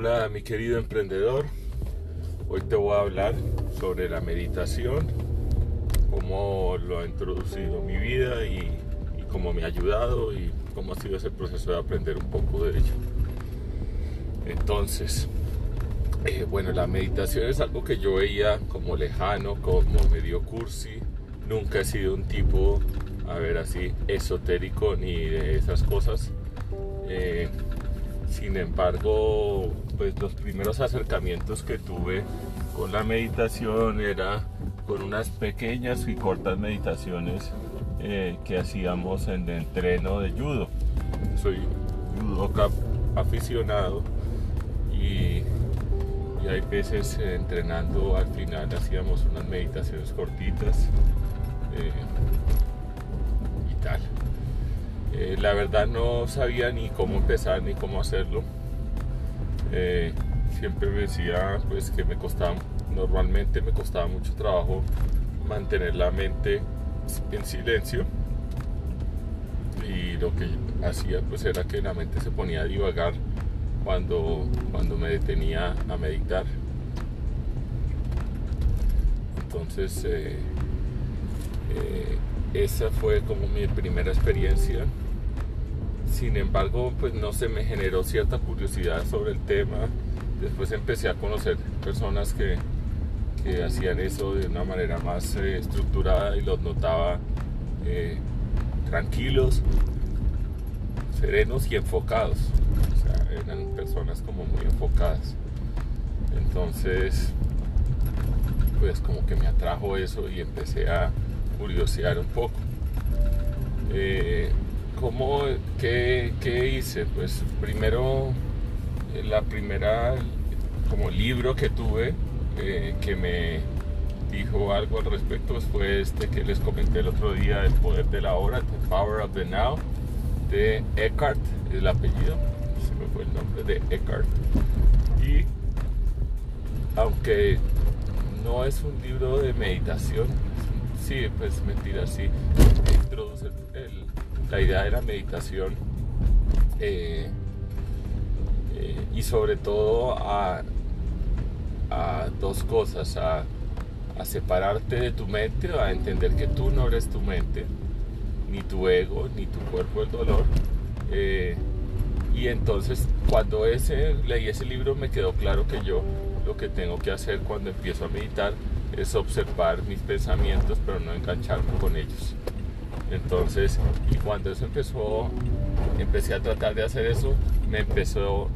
Hola mi querido emprendedor, hoy te voy a hablar sobre la meditación, cómo lo ha introducido en mi vida y, cómo me ha ayudado y cómo ha sido ese proceso de aprender un poco de ello. Entonces, eh, bueno, la meditación es algo que yo veía como lejano, como medio cursi, nunca he sido un tipo, a ver así, esotérico ni de esas cosas. Eh, sin embargo, pues los primeros acercamientos que tuve con la meditación era con unas pequeñas y cortas meditaciones eh, que hacíamos en el entreno de judo. Soy judoka aficionado y, hay veces entrenando al final hacíamos unas meditaciones cortitas eh. Eh, la verdad no sabía ni cómo empezar ni cómo hacerlo. Eh, siempre me decía pues que me costaba, normalmente me costaba mucho trabajo mantener la mente en silencio y lo que hacía pues era que la mente se ponía a divagar cuando, cuando me detenía a meditar. Entonces eh, esa fue como mi primera experiencia sin embargo, pues no se me generó cierta curiosidad sobre el tema. Después empecé a conocer personas que, hacían eso de una manera más eh, estructurada y los notaba eh, tranquilos, serenos y enfocados. O sea, eran personas como muy enfocadas. Entonces, pues como que me atrajo eso y empecé a curiosear un poco. Eh, ¿Cómo, qué, hice? Pues primero, eh, la primera como libro que tuve eh, que me dijo algo al respecto fue este que les comenté el otro día, El Poder de la Hora, The Power of the Now, de Eckhart, el apellido, se me fue el nombre de Eckhart. Y aunque no es un libro de meditación, sí, pues mentira, sí, introduce el la idea de la meditación eh, eh, y sobre todo a, dos cosas, a, separarte de tu mente, a entender que tú no eres tu mente, ni tu ego, ni tu cuerpo el dolor. Eh, y entonces cuando ese, leí ese libro me quedó claro que yo lo que tengo que hacer cuando empiezo a meditar es observar mis pensamientos pero no engancharme con ellos. Entonces, y cuando eso empezó, empecé a tratar de hacer eso, me empezó,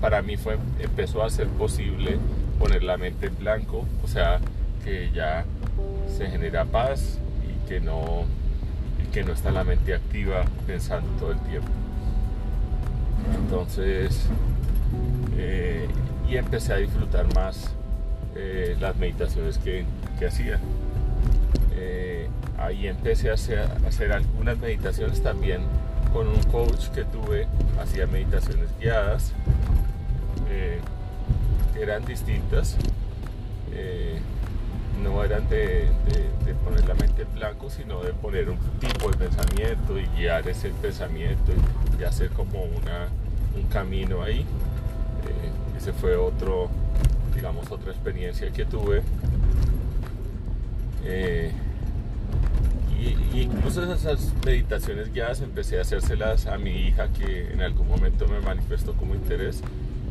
para mí fue, empezó a ser posible poner la mente en blanco, o sea, que ya se genera paz y que no, que no está la mente activa pensando todo el tiempo. Entonces, eh, y empecé a disfrutar más eh, las meditaciones que hacía. Eh, ahí empecé a hacer, algunas meditaciones también con un coach que tuve, hacía meditaciones guiadas, eh, eran distintas, eh, no eran de, poner la mente en blanco, sino de poner un tipo de pensamiento y guiar ese pensamiento y, hacer como una, un camino ahí. Eh, ese fue otro, digamos, otra experiencia que tuve y, incluso esas meditaciones guiadas empecé a hacérselas a mi hija que en algún momento me manifestó como interés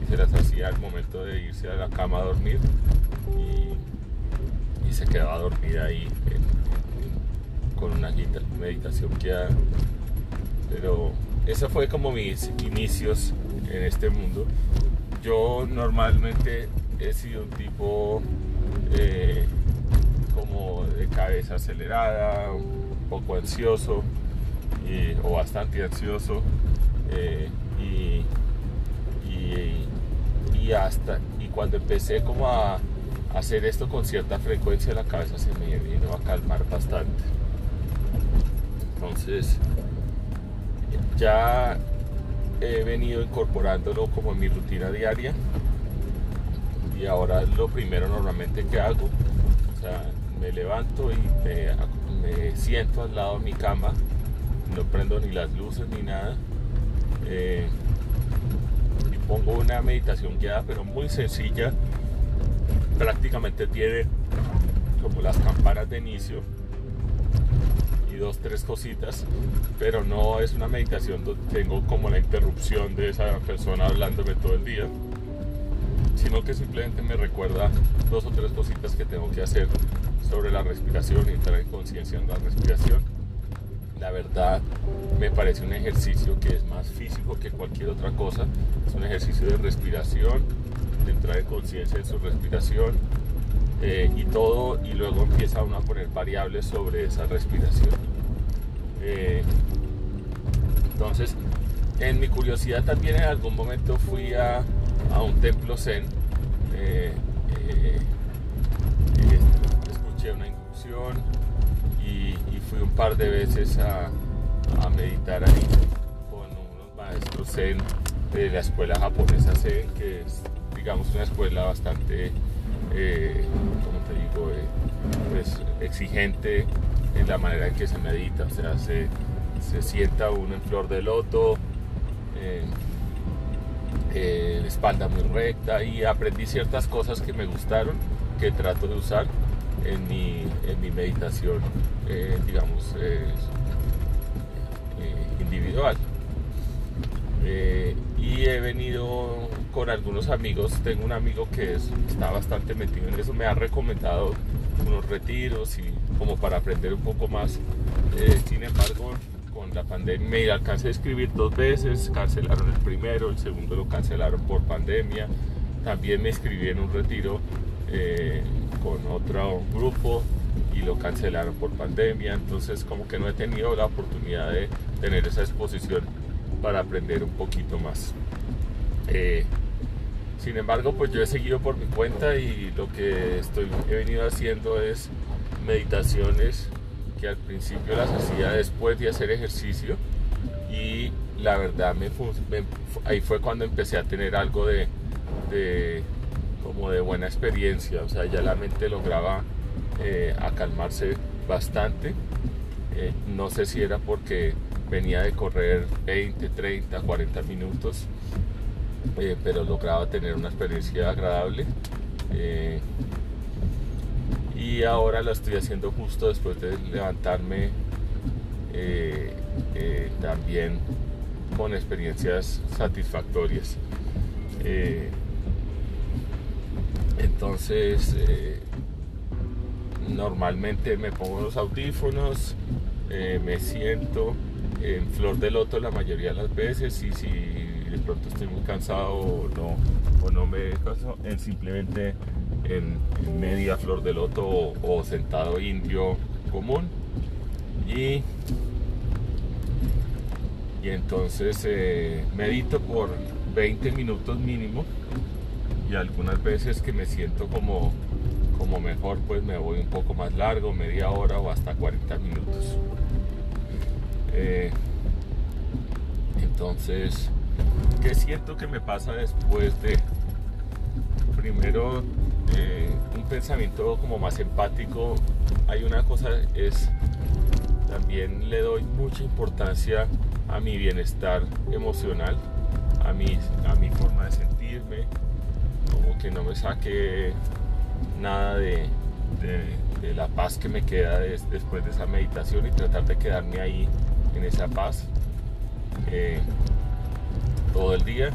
y se las hacía al momento de irse a la cama a dormir y, se quedaba dormida ahí con una meditación guiada. Pero esa fue como mis inicios en este mundo. Yo normalmente he sido un tipo eh, como de cabeza acelerada, poco ansioso o bastante ansioso eh, y, hasta y cuando empecé como a, hacer esto con cierta frecuencia la cabeza se me vino a calmar bastante. Entonces ya he venido incorporándolo como en mi rutina diaria y ahora lo primero normalmente que hago me levanto y me siento al lado de mi cama, no prendo ni las luces ni nada. Eh, y pongo una meditación guiada, pero muy sencilla. Prácticamente tiene como las campanas de inicio y dos, tres cositas, pero no es una meditación donde tengo como la interrupción de esa persona hablándome todo el día, sino que simplemente me recuerda dos o tres cositas que tengo que hacer sobre la respiración y entrar en conciencia en la respiración. La verdad me parece un ejercicio que es más físico que cualquier otra cosa. Es un ejercicio de respiración, de entrar en conciencia en su respiración eh, y todo, y luego empieza uno a poner variables sobre esa respiración. Eh, entonces, en mi curiosidad también en algún momento fui a, a un templo zen. Eh, una incursión y, fui un par de veces a, meditar ahí con unos maestros zen de la escuela japonesa zen, que es, digamos, una escuela bastante, eh, como te digo, eh, pues exigente en la manera en que se medita, o sea, se, se sienta uno en flor de loto, eh, espalda muy recta y aprendí ciertas cosas que me gustaron, que trato de usar en mi, en mi meditación, eh, digamos, eh, individual. y he venido con algunos amigos, tengo un amigo que está bastante metido en eso, me ha recomendado unos retiros y como para aprender un poco más. Eh, sin embargo, con la pandemia me alcancé a escribir dos veces, cancelaron el primero, el segundo lo cancelaron por pandemia. También me inscribí en un retiro eh, con otro grupo y lo cancelaron por pandemia. Entonces como que no he tenido la oportunidad de tener esa exposición para aprender un poquito más. Eh, sin embargo, pues yo he seguido por mi cuenta y lo que estoy, he venido haciendo es meditaciones que al principio las hacía después de hacer ejercicio y la verdad me, ahí fue cuando empecé a tener algo de, como de buena experiencia, o sea, ya la mente lograba eh, acalmarse bastante. Eh, no sé si era porque venía de correr 20, 30, 40 minutos, eh, pero lograba tener una experiencia agradable y ahora lo estoy haciendo justo después de levantarme también con experiencias satisfactorias. Eh, entonces, normalmente me pongo los audífonos, me siento en flor de loto la mayoría de las veces y si de pronto estoy muy cansado o no, o no me caso, en simplemente en, media flor de loto o, sentado indio común. Y, y entonces eh, medito por 20 minutos mínimo y algunas veces que me siento como, como mejor pues me voy un poco más largo, media hora o hasta 40 minutos. Eh, entonces, ¿qué siento que me pasa después de primero eh, un pensamiento como más empático. Hay una cosa, es también le doy mucha importancia a mi bienestar emocional, a mi, a mi forma de sentirme, que no me saque nada de, la paz que me queda después de esa meditación y tratar de quedarme ahí en esa paz eh, todo el día.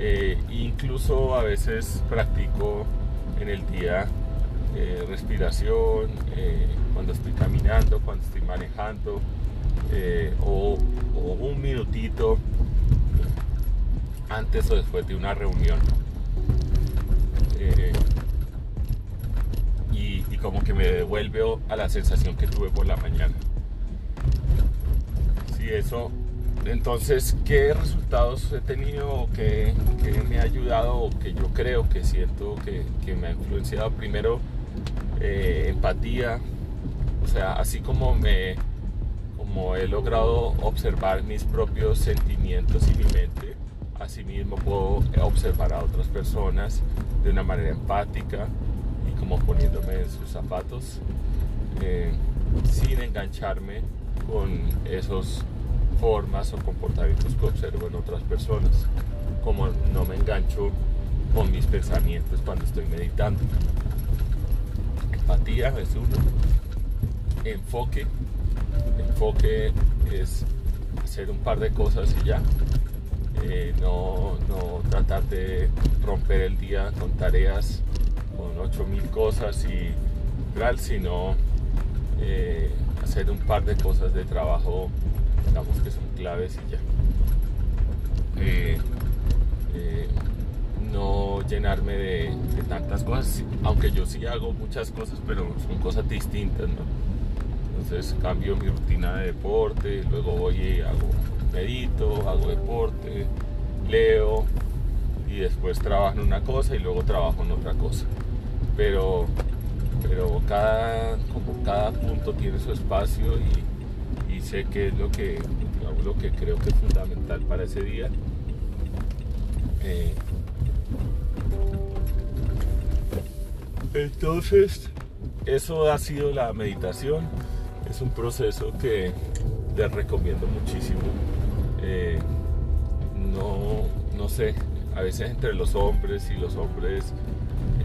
Eh, incluso a veces practico en el día eh, respiración, eh, cuando estoy caminando, cuando estoy manejando, o, un minutito antes o después de una reunión. Como que me devuelve a la sensación que tuve por la mañana. Si eso entonces, ¿qué resultados he tenido que, me ha ayudado o que yo creo que siento que, me ha influenciado? Primero, eh, empatía, o sea, así como me como he logrado observar mis propios sentimientos y mi mente, asimismo puedo observar a otras personas de una manera empática como poniéndome en sus zapatos eh, sin engancharme con esos formas o comportamientos que observo en otras personas. como no me engancho con mis pensamientos cuando estoy meditando. Empatía es uno. Enfoque. Enfoque es hacer un par de cosas y ya. Eh, no, no tratar de romper el día con tareas, con 8000 cosas y tal, sino eh, hacer un par de cosas de trabajo, digamos que son claves y ya. Eh, no llenarme de, tantas cosas, aunque yo sí hago muchas cosas, pero son cosas distintas, Entonces cambio mi rutina de deporte, luego voy y hago medito, hago deporte, leo y después trabajo en una cosa y luego trabajo en otra cosa. Pero, pero cada, como cada punto tiene su espacio y, sé que es lo que, lo que creo que es fundamental para ese día. Eh, entonces, eso ha sido la meditación. Es un proceso que les recomiendo muchísimo. Eh, no, no sé, a veces entre los hombres y los hombres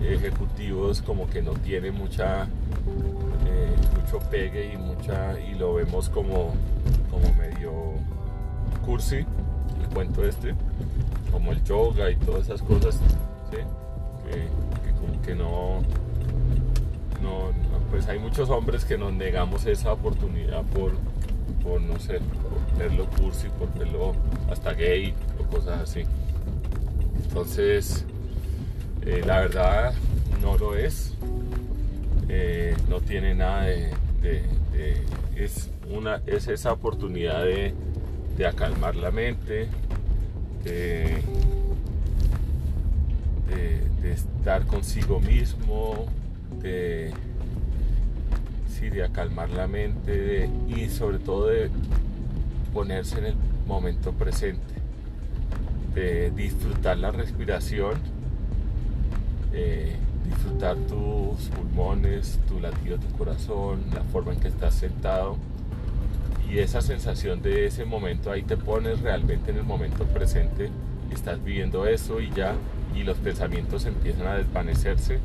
ejecutivos como que no tiene mucha eh, mucho pegue y mucha y lo vemos como como medio cursi el cuento este como el yoga y todas esas cosas que, como que no, no, pues hay muchos hombres que nos negamos esa oportunidad por por no sé, por verlo cursi, por verlo hasta gay o cosas así. Entonces, eh, la verdad no lo es. Eh, no tiene nada de, es una es esa oportunidad de, de acalmar la mente de, de, estar consigo mismo de de acalmar la mente y sobre todo de ponerse en el momento presente, de disfrutar la respiración, eh, disfrutar tus pulmones, tu latido de tu corazón, la forma en que estás sentado y esa sensación de ese momento ahí te pones realmente en el momento presente, estás viviendo eso y ya y los pensamientos empiezan a desvanecerse.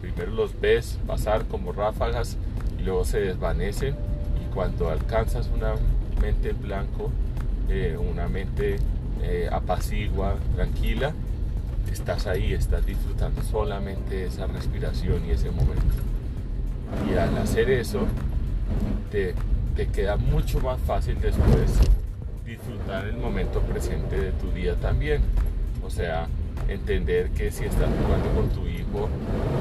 Primero los ves pasar como ráfagas y luego se desvanecen y cuando alcanzas una mente en blanco, eh, una mente eh, apacigua, tranquila, estás ahí, estás disfrutando solamente esa respiración y ese momento. Y al hacer eso, te, te queda mucho más fácil después disfrutar el momento presente de tu día también. O sea, entender que si estás jugando con tu hijo,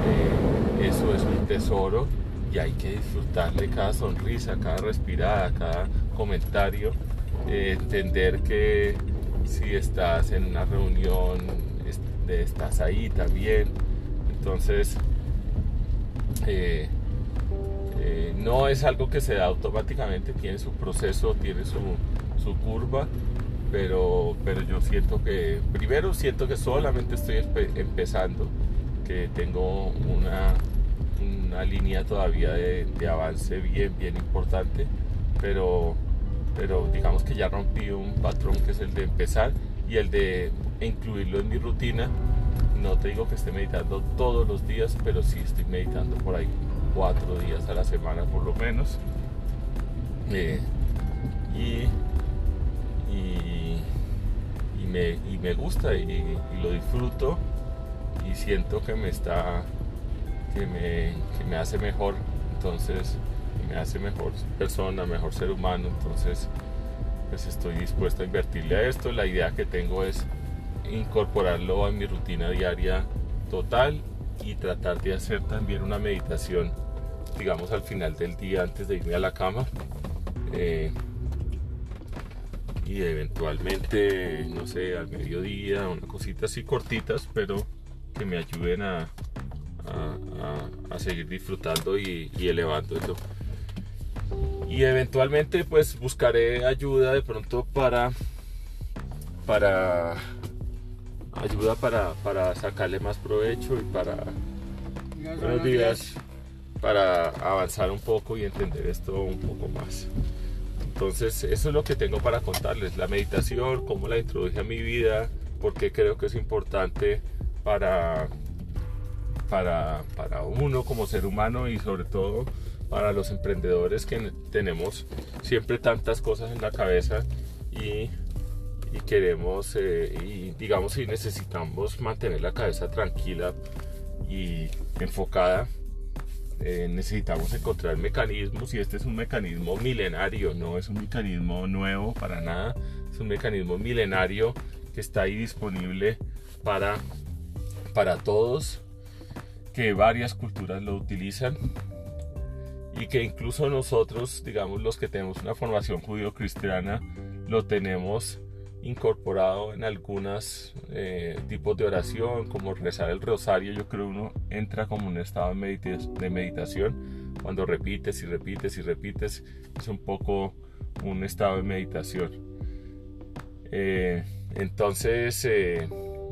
eh, eso es un tesoro y hay que disfrutarle cada sonrisa, cada respirada, cada comentario, eh, entender que si estás en una reunión, estás ahí también. Entonces, eh, eh, no es algo que se da automáticamente, tiene su proceso, tiene su, su curva, pero, pero yo siento que, primero siento que solamente estoy empezando, que tengo una una línea todavía de, avance bien, bien importante, pero, pero digamos que ya rompí un patrón que es el de empezar y el de incluirlo en mi rutina. No te digo que esté meditando todos los días, pero sí estoy meditando por ahí cuatro días a la semana por lo menos. Eh, y, y, me, y, me, gusta y, y lo disfruto y siento que me está que me, me hace mejor, entonces me hace mejor persona, mejor ser humano, entonces pues estoy dispuesto a invertirle a esto. La idea que tengo es incorporarlo a mi rutina diaria total y tratar de hacer también una meditación, digamos al final del día antes de irme a la cama. Eh, y eventualmente, no sé, al mediodía, una cosita así cortitas, pero que me ayuden a, a, seguir disfrutando y, elevando eso. Y eventualmente pues buscaré ayuda de pronto para para ayuda para, para sacarle más provecho y para buenos días para avanzar un poco y entender esto un poco más. Entonces, eso es lo que tengo para contarles, la meditación, cómo la introduje a mi vida, porque creo que es importante para, para, para uno como ser humano y sobre todo para los emprendedores que tenemos siempre tantas cosas en la cabeza y, y queremos eh, y digamos si necesitamos mantener la cabeza tranquila y enfocada eh, necesitamos encontrar mecanismos y este es un mecanismo milenario no es un mecanismo nuevo para nada es un mecanismo milenario que está ahí disponible para para todos que varias culturas lo utilizan y que incluso nosotros, digamos los que tenemos una formación judío-cristiana, lo tenemos incorporado en algunos eh, tipos de oración, como rezar el rosario, yo creo uno entra como un estado de meditación, cuando repites y repites y repites, es un poco un estado de meditación. Eh, entonces, eh,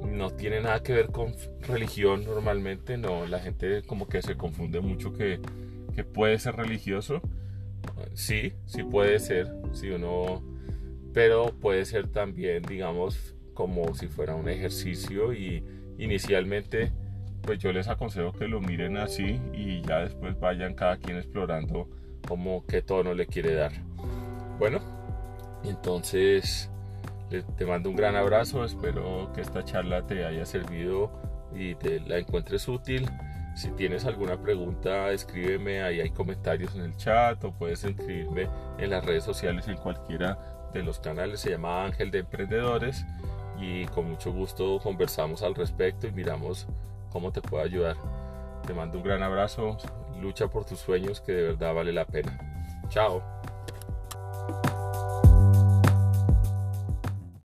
no tiene nada que ver con religión normalmente, no, la gente como que se confunde mucho que que puede ser religioso. Sí, sí puede ser, si uno, pero puede ser también, digamos, como si fuera un ejercicio y inicialmente pues yo les aconsejo que lo miren así y ya después vayan cada quien explorando como qué tono le quiere dar. Bueno, entonces te mando un gran abrazo, espero que esta charla te haya servido y te la encuentres útil. Si tienes alguna pregunta, escríbeme, ahí hay comentarios en el chat o puedes escribirme en las redes sociales en cualquiera de los canales. Se llama Ángel de Emprendedores y con mucho gusto conversamos al respecto y miramos cómo te puedo ayudar. Te mando un gran abrazo, lucha por tus sueños que de verdad vale la pena. Chao.